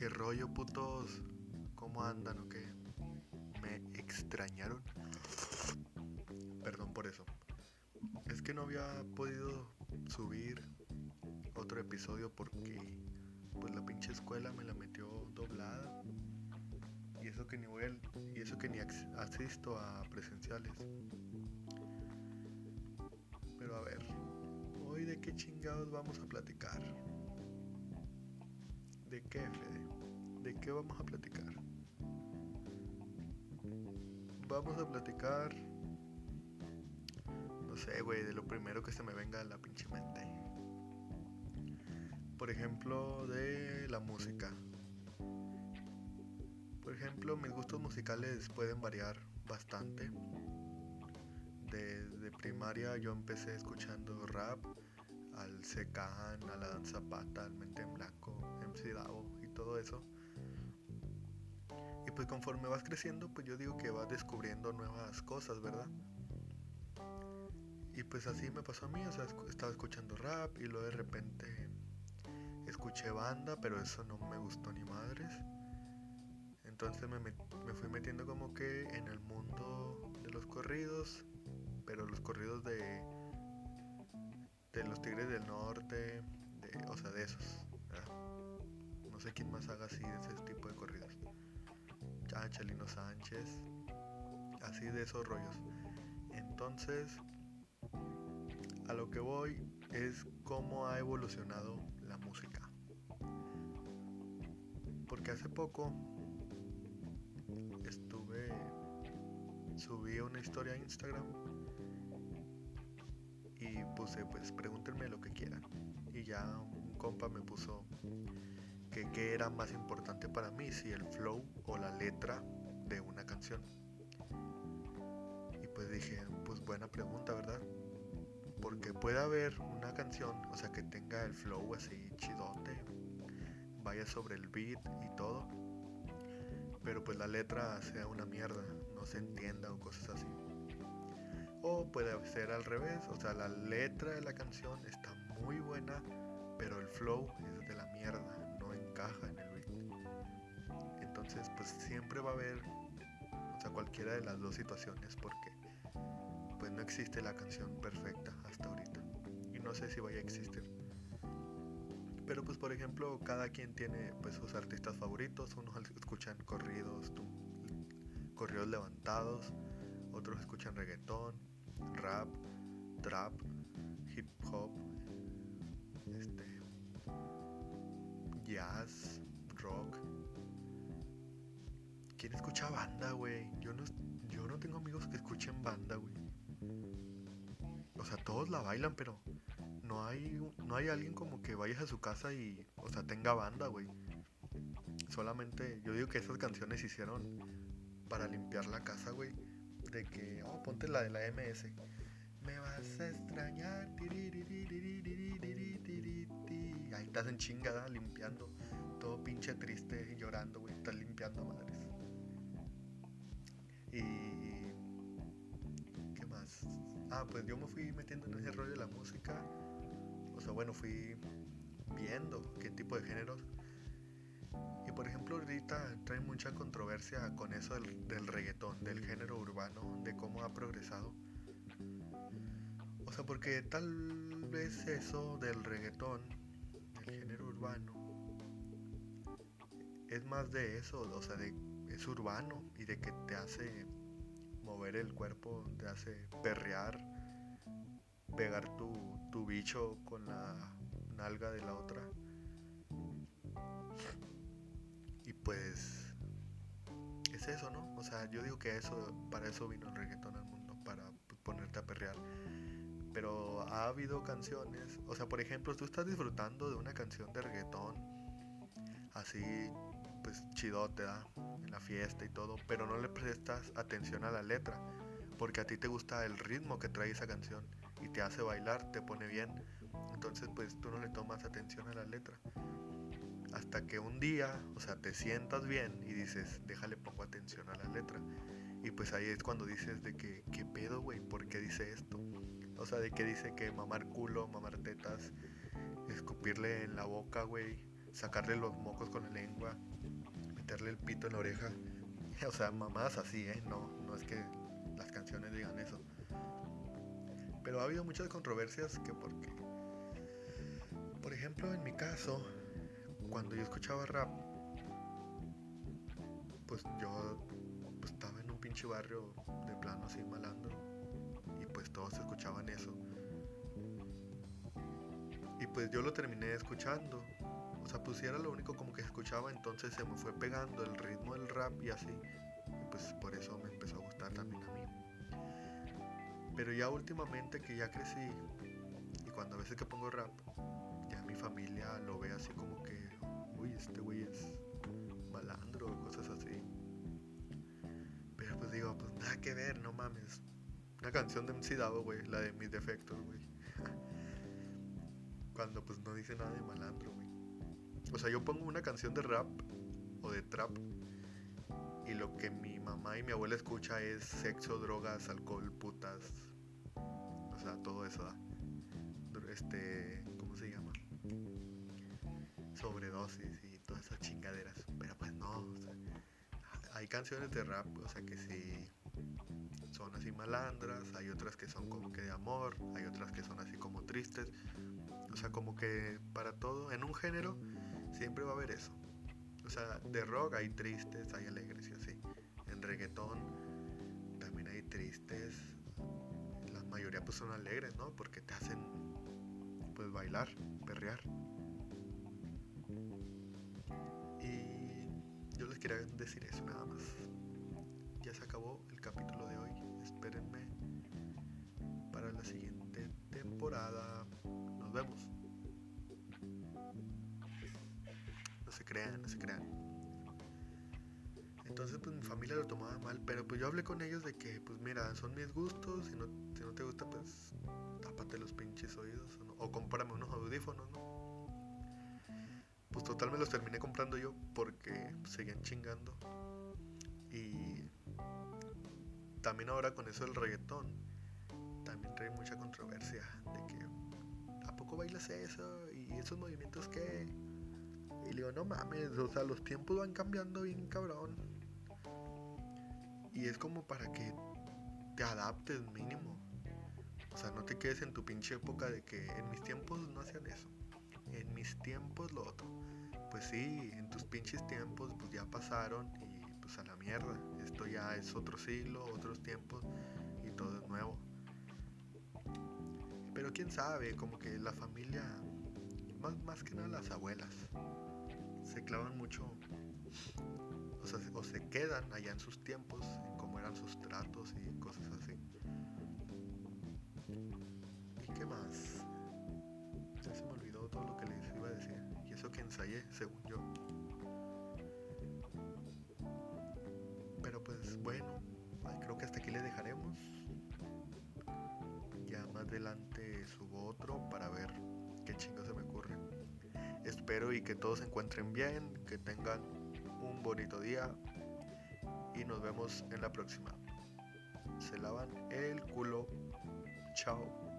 ¿Qué rollo, putos? ¿Cómo andan o qué? ¿Me extrañaron? Perdón por eso. Es que no había podido subir otro episodio porque pues la pinche escuela me la metió doblada. Y eso que ni voy al- y eso que ni asisto a presenciales. Pero a ver, hoy de qué chingados vamos a platicar. ¿De qué, Fede? ¿De qué vamos a platicar? Vamos a platicar. No sé, güey, de lo primero que se me venga a la pinche mente. Por ejemplo, de la música. Por ejemplo, mis gustos musicales pueden variar bastante. Desde primaria yo empecé escuchando rap, al Secan, a la danza pata, al Mente en Blanco, Y todo eso. Y pues conforme vas creciendo, pues yo digo que vas descubriendo nuevas cosas, ¿verdad? Y pues así me pasó a mí, o sea, estaba escuchando rap y luego de repente escuché banda, pero eso no me gustó ni madres. Entonces me, me fui metiendo como que en el mundo de los corridos, pero los corridos de, de los Tigres del Norte, de, o sea, de esos. No sé quién más haga así ese tipo de corridos. Ah, Chalino Sánchez, así de esos rollos. Entonces, a lo que voy es cómo ha evolucionado la música. Porque hace poco estuve, subí una historia a Instagram y puse, pues pregúntenme lo que quieran. Y ya un compa me puso que qué era más importante para mí, si el flow o la letra de una canción. Y pues dije, pues buena pregunta, ¿verdad? Porque puede haber una canción, o sea, que tenga el flow así chidote, vaya sobre el beat y todo, pero pues la letra sea una mierda, no se entienda o cosas así. O puede ser al revés, o sea, la letra de la canción está muy buena, pero el flow es de la mierda, en el beat. Entonces, pues siempre va a haber, o sea, cualquiera de las dos situaciones, porque pues no existe la canción perfecta hasta ahorita. Y no sé si vaya a existir. Pero pues por ejemplo, cada quien tiene pues sus artistas favoritos, unos escuchan corridos, corridos levantados, otros escuchan reggaetón, rap, trap, hip hop, este jazz, rock. ¿Quién escucha banda, güey? Yo no, yo no tengo amigos que escuchen banda, güey. O sea, todos la bailan, pero no hay, no hay alguien como que vayas a su casa y, o sea, tenga banda, güey. Solamente, yo digo que esas canciones se hicieron para limpiar la casa, güey. De que, oh, ponte la de la MS. Me vas a extrañar, estás en chingada limpiando. Todo pinche triste, llorando, güey. Estás limpiando madres. Y. ¿Qué más? Ah, pues yo me fui metiendo en ese rollo de la música. O sea, bueno, fui viendo qué tipo de géneros. Y por ejemplo, ahorita trae mucha controversia con eso del, del reggaetón, del género urbano, de cómo ha progresado. O sea, porque tal vez eso del reggaetón, género urbano, es más de eso, o sea, de, es urbano y de que te hace mover el cuerpo, te hace perrear, pegar tu, tu bicho con la nalga de la otra. Y pues es eso, ¿no? O sea, yo digo que eso, para eso vino el reggaetón al mundo, para ponerte a perrear. Pero ha habido canciones, o sea, por ejemplo, tú estás disfrutando de una canción de reggaetón, así, pues chidote, ¿da? En la fiesta y todo, pero no le prestas atención a la letra, porque a ti te gusta el ritmo que trae esa canción y te hace bailar, te pone bien. Entonces, pues tú no le tomas atención a la letra. Hasta que un día, o sea, te sientas bien y dices, déjale pongo atención a la letra. Y pues ahí es cuando dices de que, ¿qué pedo, güey? ¿Por qué dice esto? O sea, de que dice que mamar culo, mamar tetas, escupirle en la boca, güey, sacarle los mocos con la lengua, meterle el pito en la oreja. O sea, mamadas así, ¿eh? No, no es que las canciones digan eso. Pero ha habido muchas controversias que porque... Por ejemplo, en mi caso, cuando yo escuchaba rap, pues yo pues, estaba en un pinche barrio de plano así malandro todos escuchaban eso. Y pues yo lo terminé escuchando. O sea, pues era lo único como que escuchaba, entonces se me fue pegando el ritmo del rap y así. Y pues por eso me empezó a gustar también a mí. Pero ya últimamente que ya crecí y cuando a veces que pongo rap, ya mi familia lo ve así como que, uy, este güey es malandro o cosas así. Pero pues digo, pues nada que ver, no mames. Una canción de MC Davo, güey, la de mis defectos, güey. Cuando pues no dice nada de malandro, güey. O sea, yo pongo una canción de rap o de trap y lo que mi mamá y mi abuela escucha es sexo, drogas, alcohol, putas. O sea, todo eso. ¿da? Este, ¿cómo se llama? Sobredosis y todas esas chingaderas. Pero pues no, o sea, hay canciones de rap, o sea que sí son así malandras, hay otras que son como que de amor, hay otras que son así como tristes. O sea, como que para todo, en un género, siempre va a haber eso. O sea, de rock hay tristes, hay alegres y así. En reggaetón también hay tristes. La mayoría pues son alegres, ¿no? Porque te hacen pues bailar, perrear. Y yo les quería decir eso nada más. Ya se acabó el capítulo de hoy. Espérenme para la siguiente temporada. Nos vemos. No se crean, no se crean. Entonces pues mi familia lo tomaba mal, pero pues yo hablé con ellos de que pues mira, son mis gustos, si no, si no te gusta pues tápate los pinches oídos o, no, cómprame unos audífonos, ¿no? Pues total me los terminé comprando yo porque seguían chingando. Y también ahora con eso del reggaetón, también trae mucha controversia de que ¿a poco bailas eso? ¿Y esos movimientos qué? Y le digo, no mames, o sea, los tiempos van cambiando bien cabrón. Y es como para que te adaptes mínimo. O sea, no te quedes en tu pinche época de que en mis tiempos no hacían eso. En mis tiempos lo otro. Pues sí, en tus pinches tiempos pues ya pasaron y pues a la mierda. Esto ya es otro siglo, otros tiempos y todo es nuevo. Pero quién sabe, como que la familia, más, más que nada las abuelas, se clavan mucho, o, sea, o se quedan allá en sus tiempos, en cómo eran sus tratos y cosas así. ¿Y qué más? Se me olvidó todo lo que les iba a decir. Y eso que ensayé, según yo. Pero pues bueno, creo que hasta aquí le dejaremos. Ya más adelante subo otro para ver qué chingo se me ocurre. Espero y que todos se encuentren bien, que tengan un bonito día y nos vemos en la próxima. Se lavan el culo. Chao.